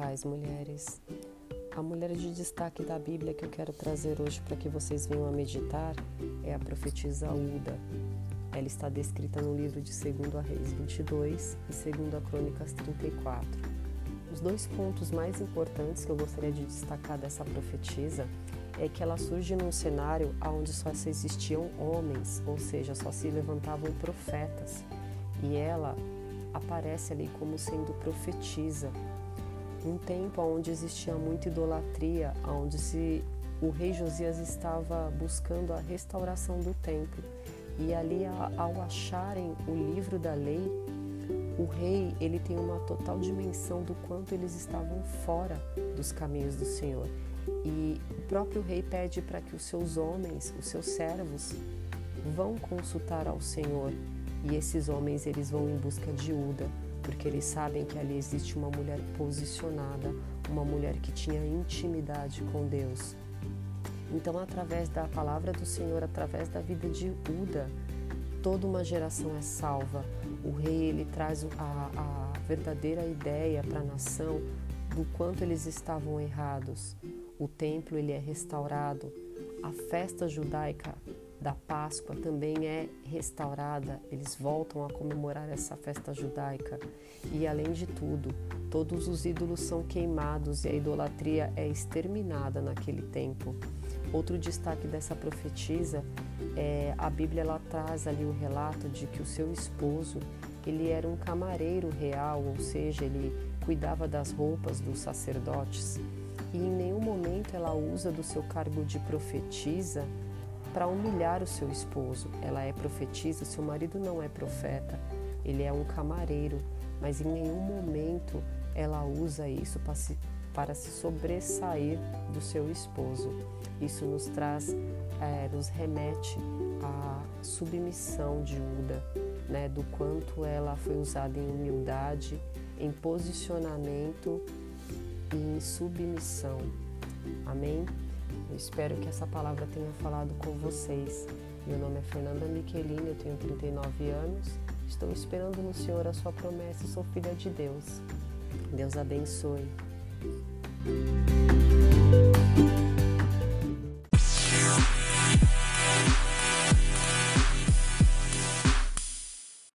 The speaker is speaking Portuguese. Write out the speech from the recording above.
paz, mulheres. A mulher de destaque da Bíblia que eu quero trazer hoje para que vocês venham a meditar é a profetisa Uda. Ela está descrita no livro de 2 Reis 22 e 2 Crônicas 34. Os dois pontos mais importantes que eu gostaria de destacar dessa profetisa é que ela surge num cenário onde só existiam homens, ou seja, só se levantavam profetas. E ela aparece ali como sendo profetisa. Um tempo onde existia muita idolatria, onde se o rei Josias estava buscando a restauração do templo. E ali ao acharem o livro da lei, o rei ele tem uma total dimensão do quanto eles estavam fora dos caminhos do Senhor. E o próprio rei pede para que os seus homens, os seus servos, vão consultar ao Senhor e esses homens eles vão em busca de Uda, porque eles sabem que ali existe uma mulher posicionada, uma mulher que tinha intimidade com Deus. Então, através da palavra do Senhor, através da vida de Uda, toda uma geração é salva. O rei ele traz a, a verdadeira ideia para a nação do quanto eles estavam errados. O templo ele é restaurado, a festa judaica da Páscoa também é restaurada, eles voltam a comemorar essa festa judaica. E além de tudo, todos os ídolos são queimados e a idolatria é exterminada naquele tempo. Outro destaque dessa profetisa é a Bíblia ela traz ali o relato de que o seu esposo ele era um camareiro real, ou seja, ele cuidava das roupas dos sacerdotes. E em nenhum momento ela usa do seu cargo de profetisa para humilhar o seu esposo. Ela é profetisa, seu marido não é profeta, ele é um camareiro, mas em nenhum momento ela usa isso para se, para se sobressair do seu esposo. Isso nos traz, é, nos remete à submissão de Uda, né, do quanto ela foi usada em humildade, em posicionamento e em submissão. Amém? Eu espero que essa palavra tenha falado com vocês. Meu nome é Fernanda Michelini, eu tenho 39 anos. Estou esperando no Senhor a sua promessa e sou filha de Deus. Deus abençoe.